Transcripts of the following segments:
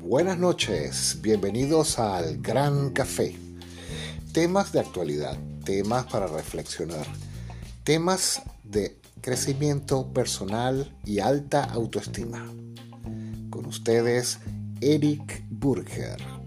Buenas noches, bienvenidos al Gran Café. Temas de actualidad, temas para reflexionar, temas de crecimiento personal y alta autoestima. Con ustedes, Eric Burger.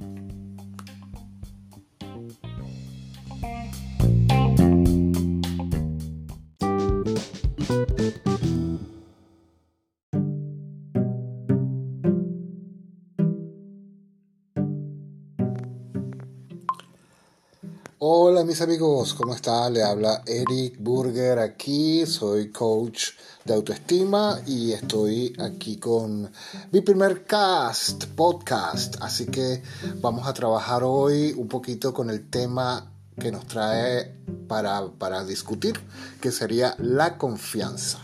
Amigos, ¿cómo están? Le habla Eric Burger aquí, soy coach de autoestima y estoy aquí con mi primer cast, podcast, así que vamos a trabajar hoy un poquito con el tema que nos trae para, para discutir, que sería la confianza.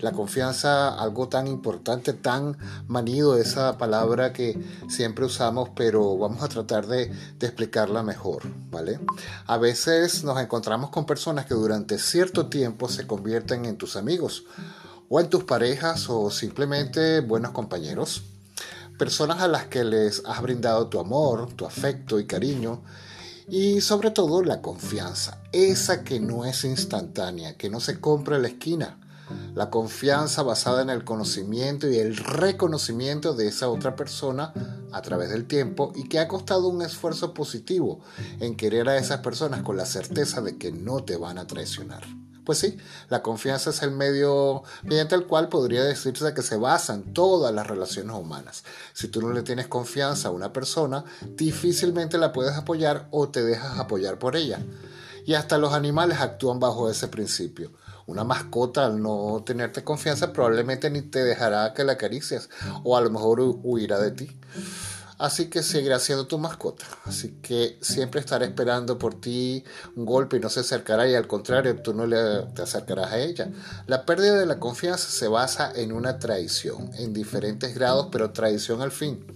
La confianza, algo tan importante, tan manido, esa palabra que siempre usamos, pero vamos a tratar de, de explicarla mejor, ¿vale? A veces nos encontramos con personas que durante cierto tiempo se convierten en tus amigos, o en tus parejas, o simplemente buenos compañeros. Personas a las que les has brindado tu amor, tu afecto y cariño, y sobre todo la confianza, esa que no es instantánea, que no se compra en la esquina, la confianza basada en el conocimiento y el reconocimiento de esa otra persona a través del tiempo y que ha costado un esfuerzo positivo en querer a esas personas con la certeza de que no te van a traicionar. Pues sí, la confianza es el medio mediante el cual podría decirse que se basan todas las relaciones humanas. Si tú no le tienes confianza a una persona, difícilmente la puedes apoyar o te dejas apoyar por ella. Y hasta los animales actúan bajo ese principio. Una mascota al no tenerte confianza probablemente ni te dejará que la acaricies o a lo mejor huirá de ti. Así que seguirá siendo tu mascota. Así que siempre estará esperando por ti un golpe y no se acercará y al contrario tú no le, te acercarás a ella. La pérdida de la confianza se basa en una traición, en diferentes grados, pero traición al fin.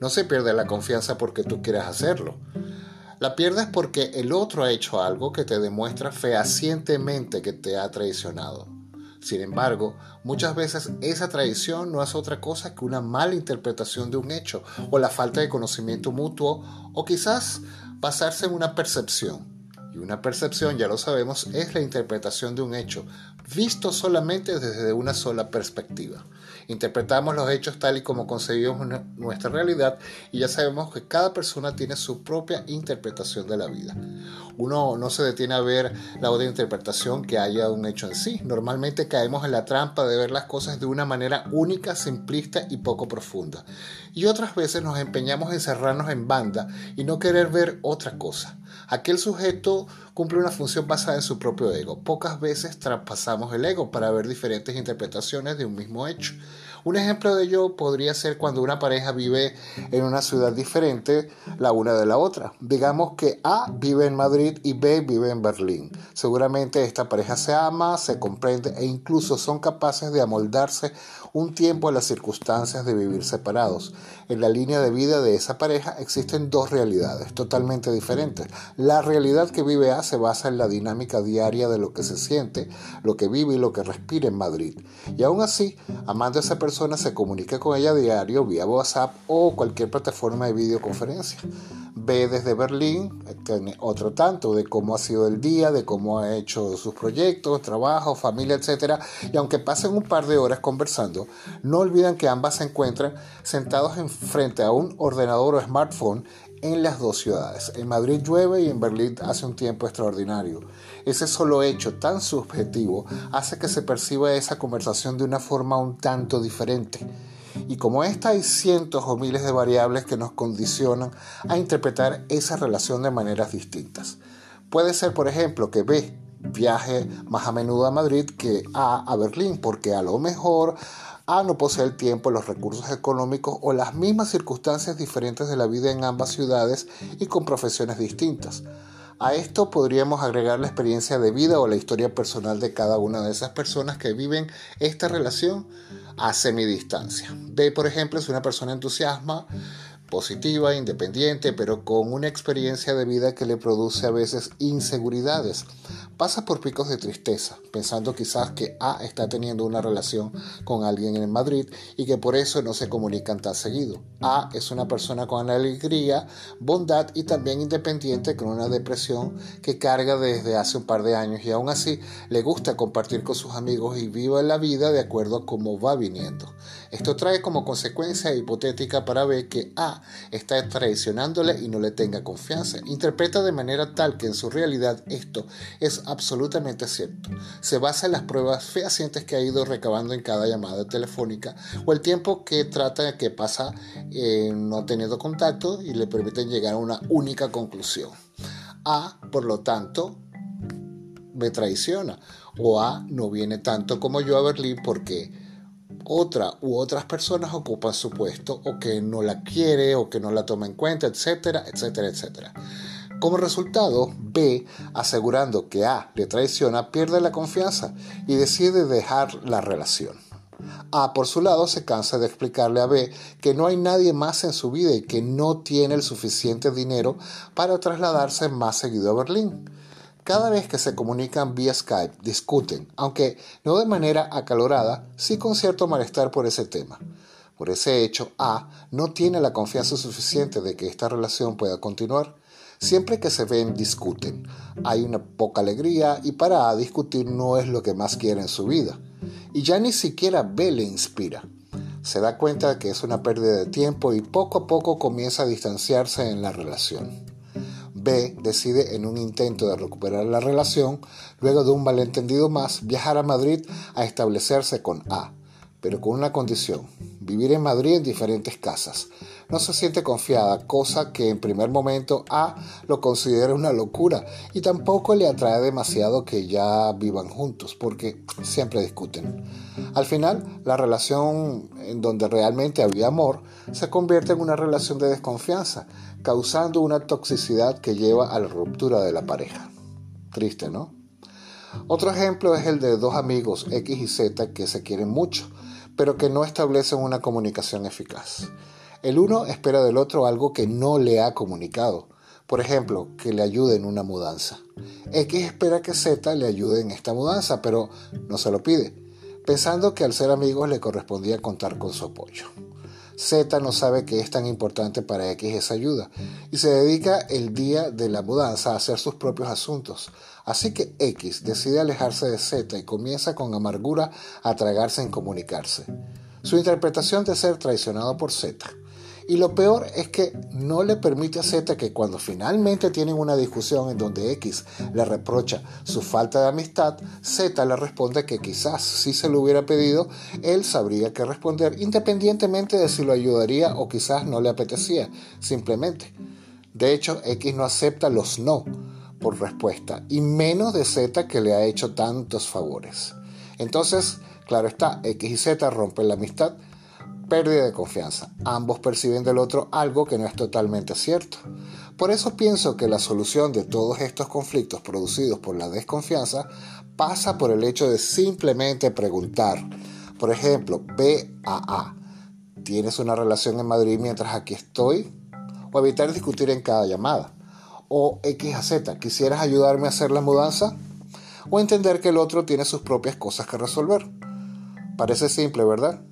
No se pierde la confianza porque tú quieras hacerlo. La pierdes porque el otro ha hecho algo que te demuestra fehacientemente que te ha traicionado. Sin embargo, muchas veces esa traición no es otra cosa que una mala interpretación de un hecho o la falta de conocimiento mutuo o quizás basarse en una percepción. Y una percepción, ya lo sabemos, es la interpretación de un hecho, visto solamente desde una sola perspectiva. Interpretamos los hechos tal y como concebimos nuestra realidad y ya sabemos que cada persona tiene su propia interpretación de la vida. Uno no se detiene a ver la otra interpretación que haya un hecho en sí. Normalmente caemos en la trampa de ver las cosas de una manera única, simplista y poco profunda. Y otras veces nos empeñamos en cerrarnos en banda y no querer ver otra cosa. Aquel sujeto cumple una función basada en su propio ego. Pocas veces traspasamos el ego para ver diferentes interpretaciones de un mismo hecho. Un ejemplo de ello podría ser cuando una pareja vive en una ciudad diferente la una de la otra. Digamos que A vive en Madrid y B vive en Berlín. Seguramente esta pareja se ama, se comprende e incluso son capaces de amoldarse un tiempo a las circunstancias de vivir separados. En la línea de vida de esa pareja existen dos realidades totalmente diferentes. La realidad que vive A se basa en la dinámica diaria de lo que se siente, lo que vive y lo que respira en Madrid. Y aún así, amando a esa persona, se comunica con ella diario vía WhatsApp o cualquier plataforma de videoconferencia ve desde Berlín tiene otro tanto de cómo ha sido el día, de cómo ha hecho sus proyectos, trabajo, familia, etc. Y aunque pasen un par de horas conversando, no olvidan que ambas se encuentran sentados en frente a un ordenador o smartphone en las dos ciudades. En Madrid llueve y en Berlín hace un tiempo extraordinario. Ese solo hecho tan subjetivo hace que se perciba esa conversación de una forma un tanto diferente. Y como esta hay cientos o miles de variables que nos condicionan a interpretar esa relación de maneras distintas. Puede ser, por ejemplo, que B viaje más a menudo a Madrid que A a Berlín, porque a lo mejor A no posee el tiempo, los recursos económicos o las mismas circunstancias diferentes de la vida en ambas ciudades y con profesiones distintas. A esto podríamos agregar la experiencia de vida o la historia personal de cada una de esas personas que viven esta relación a semidistancia. B, por ejemplo, es una persona entusiasma positiva, independiente, pero con una experiencia de vida que le produce a veces inseguridades. Pasa por picos de tristeza, pensando quizás que A está teniendo una relación con alguien en Madrid y que por eso no se comunican tan seguido. A es una persona con alegría, bondad y también independiente con una depresión que carga desde hace un par de años y aún así le gusta compartir con sus amigos y vive la vida de acuerdo a cómo va viniendo. Esto trae como consecuencia hipotética para B que A está traicionándole y no le tenga confianza. Interpreta de manera tal que en su realidad esto es absolutamente cierto. Se basa en las pruebas fehacientes que ha ido recabando en cada llamada telefónica o el tiempo que trata que pasa eh, no teniendo contacto y le permiten llegar a una única conclusión. A, por lo tanto, me traiciona o A no viene tanto como yo a Berlín porque otra u otras personas ocupan su puesto o que no la quiere o que no la toma en cuenta, etcétera, etcétera, etcétera. Como resultado, B, asegurando que A le traiciona, pierde la confianza y decide dejar la relación. A, por su lado, se cansa de explicarle a B que no hay nadie más en su vida y que no tiene el suficiente dinero para trasladarse más seguido a Berlín. Cada vez que se comunican vía Skype, discuten, aunque no de manera acalorada, sí con cierto malestar por ese tema. Por ese hecho, A no tiene la confianza suficiente de que esta relación pueda continuar. Siempre que se ven, discuten. Hay una poca alegría y para A discutir no es lo que más quiere en su vida. Y ya ni siquiera B le inspira. Se da cuenta de que es una pérdida de tiempo y poco a poco comienza a distanciarse en la relación. B decide en un intento de recuperar la relación, luego de un malentendido más, viajar a Madrid a establecerse con A, pero con una condición, vivir en Madrid en diferentes casas. No se siente confiada, cosa que en primer momento A lo considera una locura y tampoco le atrae demasiado que ya vivan juntos, porque siempre discuten. Al final, la relación en donde realmente había amor se convierte en una relación de desconfianza, causando una toxicidad que lleva a la ruptura de la pareja. Triste, ¿no? Otro ejemplo es el de dos amigos X y Z que se quieren mucho, pero que no establecen una comunicación eficaz. El uno espera del otro algo que no le ha comunicado, por ejemplo, que le ayude en una mudanza. X espera que Z le ayude en esta mudanza, pero no se lo pide, pensando que al ser amigos le correspondía contar con su apoyo. Z no sabe que es tan importante para X esa ayuda y se dedica el día de la mudanza a hacer sus propios asuntos. Así que X decide alejarse de Z y comienza con amargura a tragarse en comunicarse. Su interpretación de ser traicionado por Z y lo peor es que no le permite a Z que cuando finalmente tienen una discusión en donde X le reprocha su falta de amistad, Z le responde que quizás si se lo hubiera pedido, él sabría qué responder independientemente de si lo ayudaría o quizás no le apetecía, simplemente. De hecho, X no acepta los no por respuesta, y menos de Z que le ha hecho tantos favores. Entonces, claro está, X y Z rompen la amistad, pérdida de confianza. Ambos perciben del otro algo que no es totalmente cierto. Por eso pienso que la solución de todos estos conflictos producidos por la desconfianza pasa por el hecho de simplemente preguntar. Por ejemplo, B a A. ¿Tienes una relación en Madrid mientras aquí estoy? O evitar discutir en cada llamada. O X. ¿Quisieras ayudarme a hacer la mudanza? O entender que el otro tiene sus propias cosas que resolver. Parece simple, ¿verdad?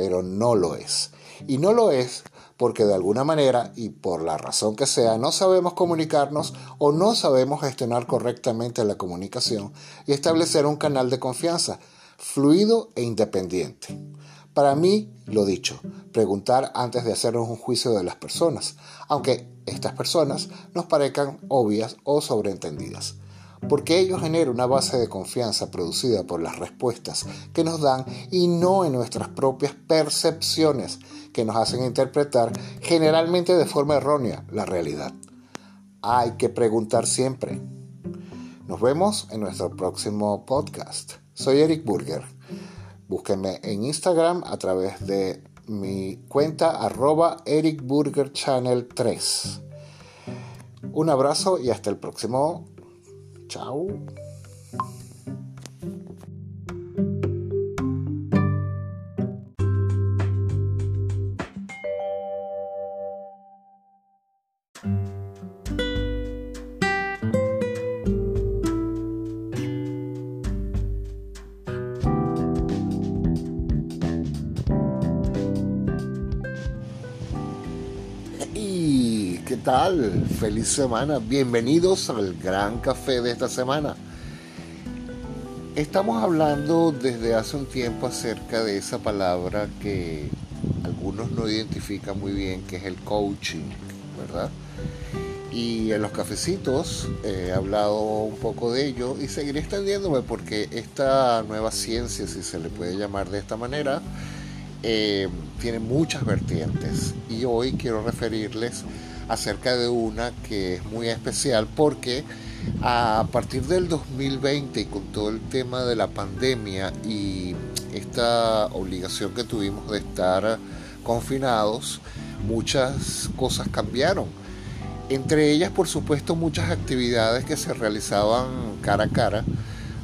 Pero no lo es. Y no lo es porque de alguna manera y por la razón que sea no sabemos comunicarnos o no sabemos gestionar correctamente la comunicación y establecer un canal de confianza fluido e independiente. Para mí, lo dicho, preguntar antes de hacernos un juicio de las personas, aunque estas personas nos parezcan obvias o sobreentendidas porque ello genera una base de confianza producida por las respuestas que nos dan y no en nuestras propias percepciones que nos hacen interpretar generalmente de forma errónea la realidad. Hay que preguntar siempre. Nos vemos en nuestro próximo podcast. Soy Eric Burger. Búsquenme en Instagram a través de mi cuenta arroba Eric Burger Channel 3. Un abrazo y hasta el próximo Chao. ¿Qué tal? Feliz semana. Bienvenidos al gran café de esta semana. Estamos hablando desde hace un tiempo acerca de esa palabra que algunos no identifican muy bien, que es el coaching, ¿verdad? Y en los cafecitos he hablado un poco de ello y seguiré extendiéndome porque esta nueva ciencia, si se le puede llamar de esta manera, eh, tiene muchas vertientes y hoy quiero referirles acerca de una que es muy especial porque a partir del 2020 y con todo el tema de la pandemia y esta obligación que tuvimos de estar confinados, muchas cosas cambiaron. Entre ellas, por supuesto, muchas actividades que se realizaban cara a cara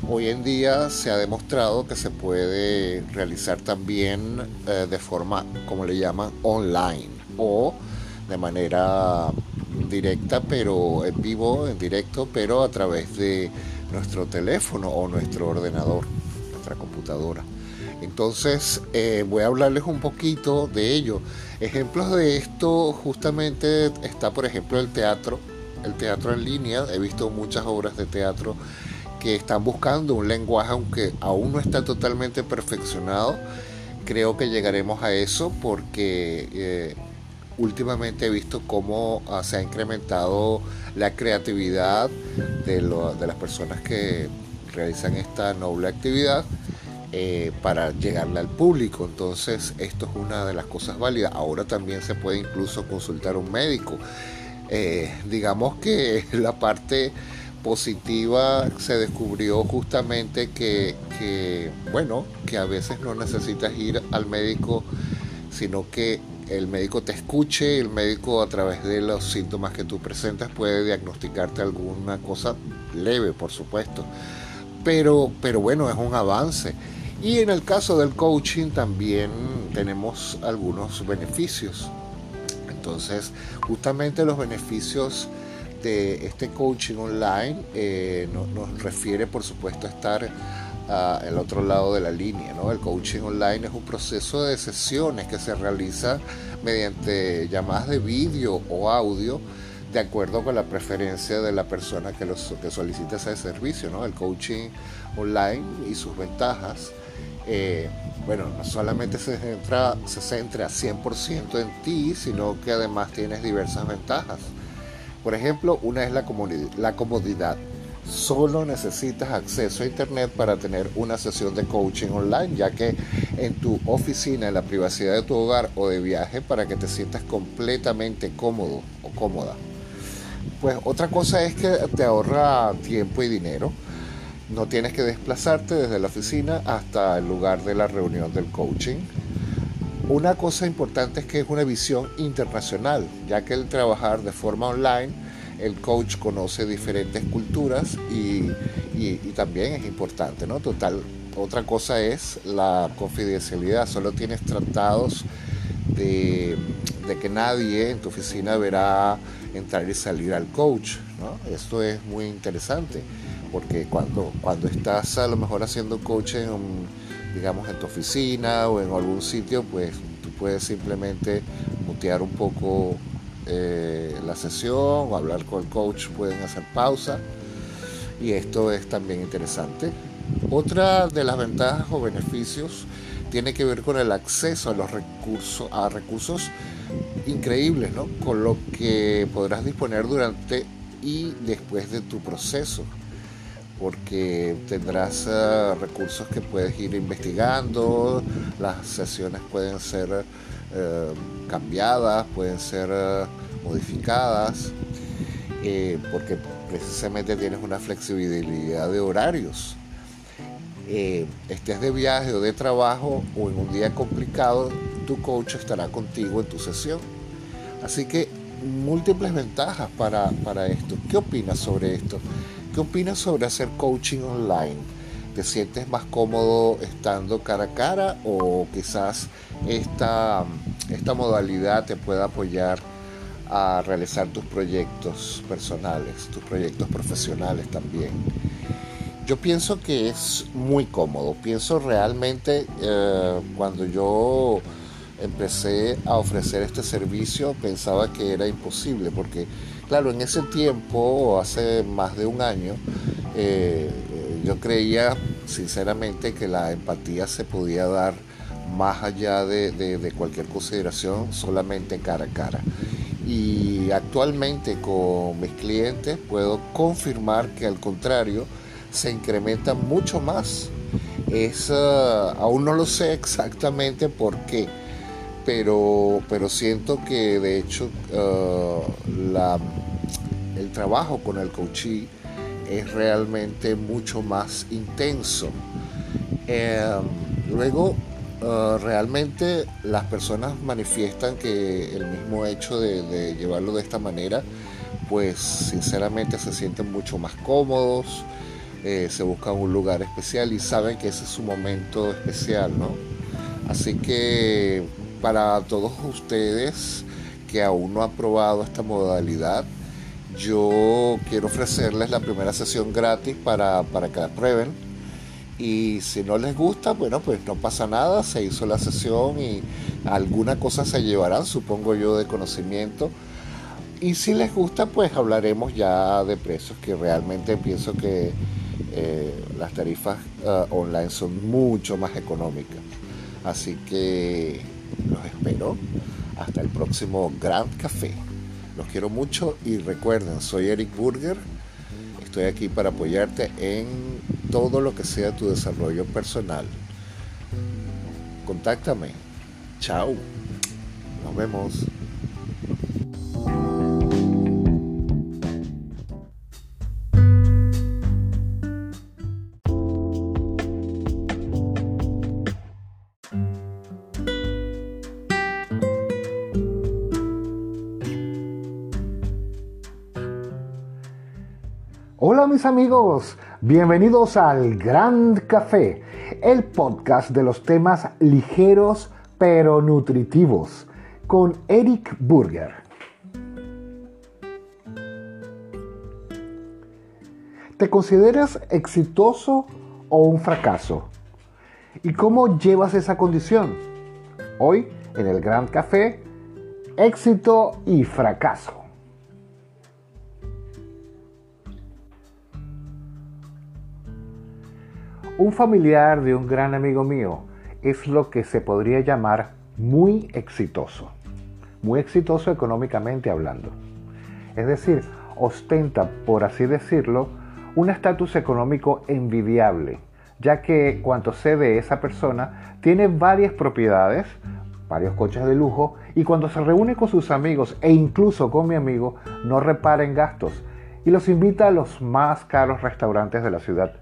Hoy en día se ha demostrado que se puede realizar también eh, de forma, como le llaman, online o de manera directa, pero en vivo, en directo, pero a través de nuestro teléfono o nuestro ordenador, nuestra computadora. Entonces eh, voy a hablarles un poquito de ello. Ejemplos de esto justamente está, por ejemplo, el teatro, el teatro en línea. He visto muchas obras de teatro que están buscando un lenguaje, aunque aún no está totalmente perfeccionado. Creo que llegaremos a eso porque eh, últimamente he visto cómo ah, se ha incrementado la creatividad de, las personas que realizan esta noble actividad eh, para llegarle al público. Entonces esto es una de las cosas válidas. Ahora también se puede incluso consultar a un médico. Eh, digamos que la parte positiva se descubrió justamente que, bueno, que a veces no necesitas ir al médico, sino que el médico te escuche, el médico a través de los síntomas que tú presentas puede diagnosticarte alguna cosa leve, por supuesto. Pero, pero bueno, es un avance. Y en el caso del coaching también tenemos algunos beneficios. Entonces, justamente los beneficios de este coaching online eh, nos, refiere, por supuesto, a estar al otro lado de la línea. ¿no? El coaching online es un proceso de sesiones que se realiza mediante llamadas de vídeo o audio de acuerdo con la preferencia de la persona que, los, solicita ese servicio. ¿no? El coaching online y sus ventajas. Eh, bueno, no solamente se centra, se centra 100% en ti, sino que además tienes diversas ventajas. Por ejemplo, una es la comodidad. Solo necesitas acceso a Internet para tener una sesión de coaching online, ya que en tu oficina, en la privacidad de tu hogar o de viaje, para que te sientas completamente cómodo o cómoda. Pues otra cosa es que te ahorra tiempo y dinero. No tienes que desplazarte desde la oficina hasta el lugar de la reunión del coaching. Una cosa importante es que es una visión internacional, ya que el trabajar de forma online, el coach conoce diferentes culturas y, también es importante, ¿no? Total, otra cosa es la confidencialidad, solo tienes tratados de, que nadie en tu oficina verá entrar y salir al coach, ¿no? Esto es muy interesante, porque cuando, cuando estás a lo mejor haciendo coaching digamos, en tu oficina o en algún sitio, pues tú puedes simplemente mutear un poco eh, la sesión o hablar con el coach, pueden hacer pausa y esto es también interesante. Otra de las ventajas o beneficios tiene que ver con el acceso a los recursos, a recursos increíbles, ¿no? Con lo que podrás disponer durante y después de tu proceso porque tendrás eh, recursos que puedes ir investigando, las sesiones pueden ser eh, cambiadas, pueden ser eh, modificadas, porque precisamente tienes una flexibilidad de horarios. estés de viaje o de trabajo o en un día complicado, tu coach estará contigo en tu sesión. Así que múltiples ventajas para, para esto. ¿Qué opinas sobre esto? ¿Qué opinas sobre hacer coaching online? ¿Te sientes más cómodo estando cara a cara o quizás esta, esta modalidad te pueda apoyar a realizar tus proyectos personales, tus proyectos profesionales también? Yo pienso que es muy cómodo. Pienso realmente eh, cuando yo empecé a ofrecer este servicio pensaba que era imposible, porque claro, en ese tiempo, hace más de un año, eh, yo creía sinceramente que la empatía se podía dar más allá de, cualquier consideración solamente cara a cara. Y actualmente con mis clientes puedo confirmar que al contrario se incrementa mucho más. Es, ah, aún no lo sé exactamente por qué, pero, pero siento que de hecho ah, el trabajo con el coachee es realmente mucho más intenso. Em, luego, eh, realmente las personas manifiestan que el mismo hecho de, llevarlo de esta manera, pues sinceramente se sienten mucho más cómodos, eh, se buscan un lugar especial y saben que ese es su momento especial, ¿no? Así que para todos ustedes que aún no han probado esta modalidad, yo quiero ofrecerles la primera sesión gratis para, que la prueben. Y si no les gusta, bueno, pues no pasa nada, se hizo la sesión y alguna cosa se llevarán, supongo yo, de conocimiento. Y si les gusta, pues hablaremos ya de precios, que realmente pienso que eh, las tarifas eh, online son mucho más económicas. Así que los espero hasta el próximo Grand Café. Los quiero mucho y recuerden, soy Eric Burger. Estoy aquí para apoyarte en todo lo que sea tu desarrollo personal. Contáctame. Chao. Nos vemos. Hola mis amigos, bienvenidos al Grand Café, el podcast de los temas ligeros pero nutritivos, con Eric Burger. ¿Te consideras exitoso o un fracaso? ¿Y cómo llevas esa condición? Hoy, en el Grand Café, éxito y fracaso. Un familiar de un gran amigo mío es lo que se podría llamar muy exitoso, muy exitoso económicamente hablando. Es decir, ostenta, por así decirlo, un estatus económico envidiable, ya que cuanto sé de esa persona, tiene varias propiedades, varios coches de lujo, y cuando se reúne con sus amigos e incluso con mi amigo, no repara en gastos y los invita a los más caros restaurantes de la ciudad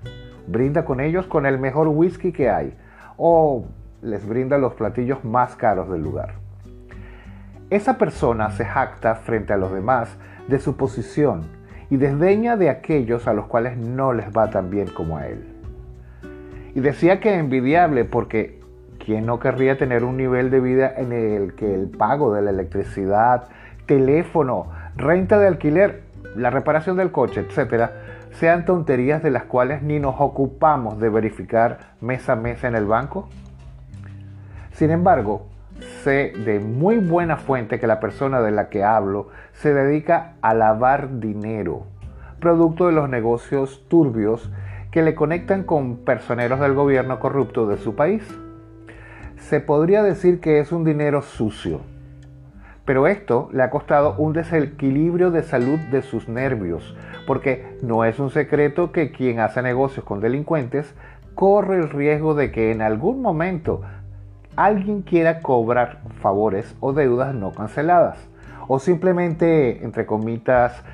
brinda con ellos con el mejor whisky que hay o les brinda los platillos más caros del lugar. Esa persona se jacta frente a los demás de su posición y desdeña de aquellos a los cuales no les va tan bien como a él. Y decía que envidiable porque ¿quién no querría tener un nivel de vida en el que el pago de la electricidad, teléfono, renta de alquiler, la reparación del coche, etcétera, sean tonterías de las cuales ni nos ocupamos de verificar mes a mes en el banco? Sin embargo, sé de muy buena fuente que la persona de la que hablo se dedica a lavar dinero, producto de los negocios turbios que le conectan con personeros del gobierno corrupto de su país. Se podría decir que es un dinero sucio pero esto le ha costado un desequilibrio de salud de sus nervios, porque no es un secreto que quien hace negocios con delincuentes corre el riesgo de que en algún momento alguien quiera cobrar favores o deudas no canceladas, o simplemente, entre comitas,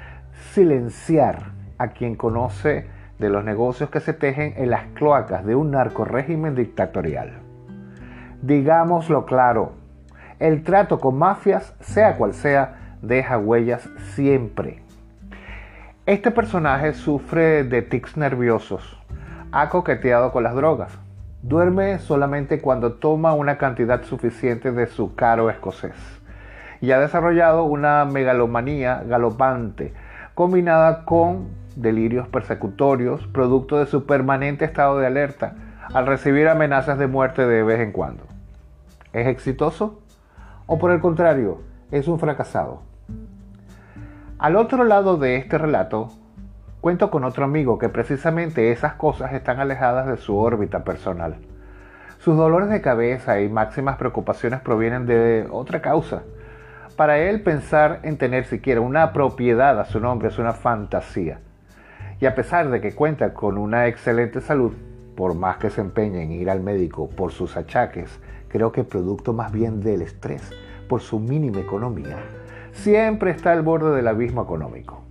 silenciar a quien conoce de los negocios que se tejen en las cloacas de un narco régimen dictatorial. Digámoslo claro, el trato con mafias, sea cual sea, deja huellas siempre. Este personaje sufre de tics nerviosos, ha coqueteado con las drogas, duerme solamente cuando toma una cantidad suficiente de su caro escocés y ha desarrollado una megalomanía galopante combinada con delirios persecutorios producto de su permanente estado de alerta al recibir amenazas de muerte de vez en cuando. ¿Es exitoso? O por el contrario, es un fracasado. Al otro lado de este relato, cuento con otro amigo que precisamente esas cosas están alejadas de su órbita personal. Sus dolores de cabeza y máximas preocupaciones provienen de otra causa. Para él pensar en tener siquiera una propiedad a su nombre es una fantasía. Y a pesar de que cuenta con una excelente salud, por más que se empeñe en ir al médico por sus achaques, creo que producto más bien del estrés, por su mínima economía, siempre está al borde del abismo económico.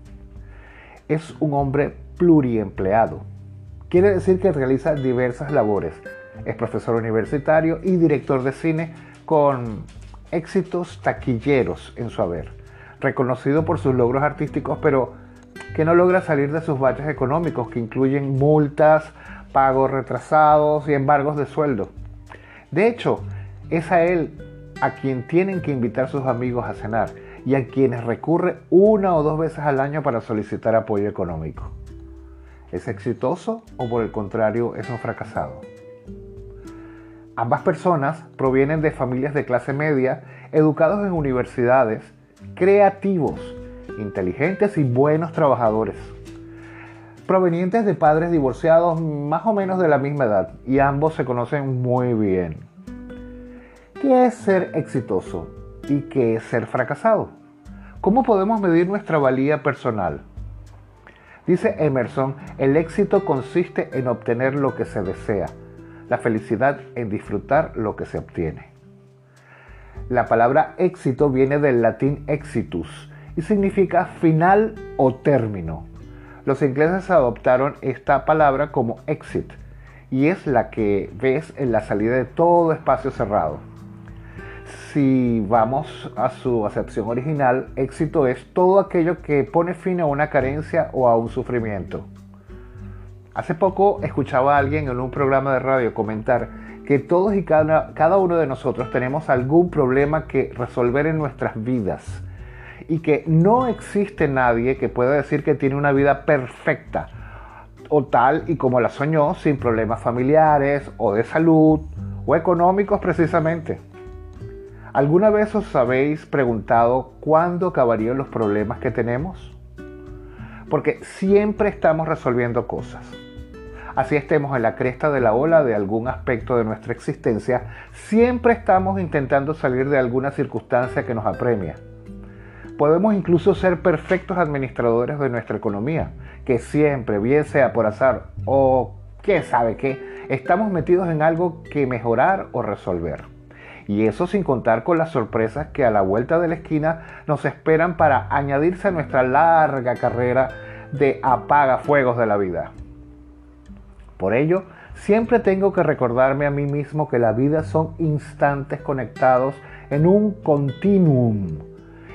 Es un hombre pluriempleado. Quiere decir que realiza diversas labores. Es profesor universitario y director de cine con éxitos taquilleros en su haber. Reconocido por sus logros artísticos, pero que no logra salir de sus baches económicos que incluyen multas, pagos retrasados y embargos de sueldo. De hecho, es a él a quien tienen que invitar sus amigos a cenar y a quienes recurre una o dos veces al año para solicitar apoyo económico. ¿Es exitoso o por el contrario es un fracasado? Ambas personas provienen de familias de clase media, educados en universidades, creativos, inteligentes y buenos trabajadores, provenientes de padres divorciados más o menos de la misma edad y ambos se conocen muy bien. ¿Qué es ser exitoso y qué es ser fracasado? ¿Cómo podemos medir nuestra valía personal? Dice Emerson, el éxito consiste en obtener lo que se desea, la felicidad en disfrutar lo que se obtiene. La palabra éxito viene del latín exitus y significa final o término. Los ingleses adoptaron esta palabra como exit y es la que ves en la salida de todo espacio cerrado si vamos a su acepción original, éxito es todo aquello que pone fin a una carencia o a un sufrimiento. Hace poco escuchaba a alguien en un programa de radio comentar que todos y cada, cada uno de nosotros tenemos algún problema que resolver en nuestras vidas y que no existe nadie que pueda decir que tiene una vida perfecta o tal y como la soñó sin problemas familiares o de salud o económicos precisamente. ¿Alguna vez os habéis preguntado cuándo acabarían los problemas que tenemos? Porque siempre estamos resolviendo cosas. Así estemos en la cresta de la ola de algún aspecto de nuestra existencia, siempre estamos intentando salir de alguna circunstancia que nos apremia. Podemos incluso ser perfectos administradores de nuestra economía, que siempre, bien sea por azar o quién sabe qué, estamos metidos en algo que mejorar o resolver. Y eso sin contar con las sorpresas que a la vuelta de la esquina nos esperan para añadirse a nuestra larga carrera de apagafuegos de la vida. Por ello, siempre tengo que recordarme a mí mismo que la vida son instantes conectados en un continuum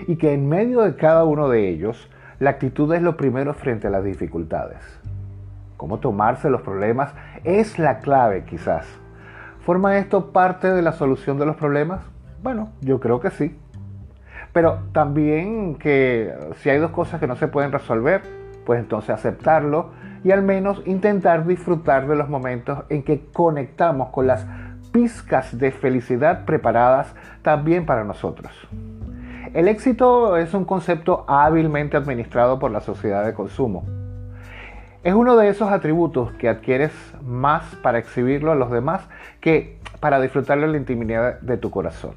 y que en medio de cada uno de ellos, la actitud es lo primero frente a las dificultades. Cómo tomarse los problemas es la clave quizás. ¿Forma esto parte de la solución de los problemas? Bueno, yo creo que sí. Pero también que si hay dos cosas que no se pueden resolver, pues entonces aceptarlo y al menos intentar disfrutar de los momentos en que conectamos con las pizcas de felicidad preparadas también para nosotros. El éxito es un concepto hábilmente administrado por la sociedad de consumo. Es uno de esos atributos que adquieres más para exhibirlo a los demás que para disfrutarlo en la intimidad de tu corazón.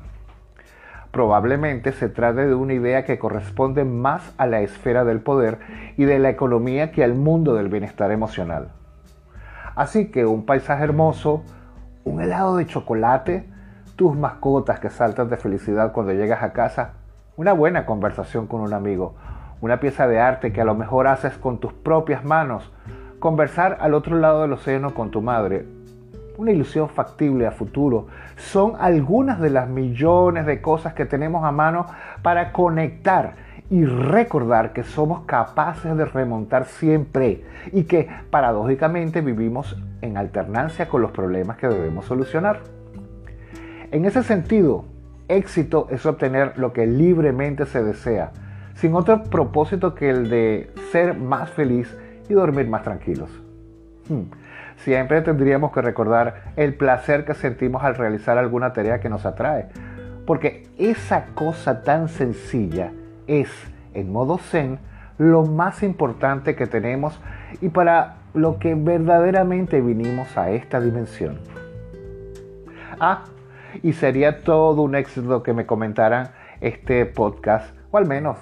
Probablemente se trate de una idea que corresponde más a la esfera del poder y de la economía que al mundo del bienestar emocional. Así que un paisaje hermoso, un helado de chocolate, tus mascotas que saltan de felicidad cuando llegas a casa, una buena conversación con un amigo, una pieza de arte que a lo mejor haces con tus propias manos, conversar al otro lado del océano con tu madre, una ilusión factible a futuro, son algunas de las millones de cosas que tenemos a mano para conectar y recordar que somos capaces de remontar siempre y que paradójicamente vivimos en alternancia con los problemas que debemos solucionar. En ese sentido, éxito es obtener lo que libremente se desea, sin otro propósito que el de ser más feliz y dormir más tranquilos. Hmm. Siempre tendríamos que recordar el placer que sentimos al realizar alguna tarea que nos atrae, Porque esa cosa tan sencilla es, en modo zen, lo más importante que tenemos y para lo que verdaderamente vinimos a esta dimensión. Ah, y sería todo un éxito que me comentaran este podcast, o al menos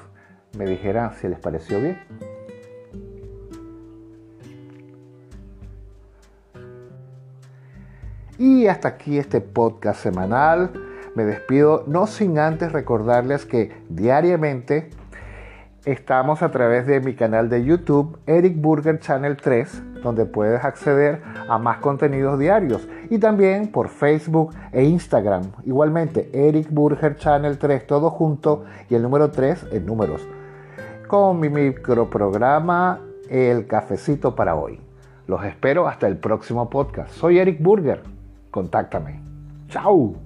me dijeran si les pareció bien. Y hasta aquí este podcast semanal. Me despido no sin antes recordarles que diariamente estamos a través de mi canal de YouTube, Eric Burger Channel 3, donde puedes acceder a más contenidos diarios. Y también por Facebook e Instagram. Igualmente, Eric Burger Channel 3, todo junto y el número 3 en números. Con mi microprograma El Cafecito para hoy. Los espero hasta el próximo podcast. Soy Eric Burger. Contáctame. Chao.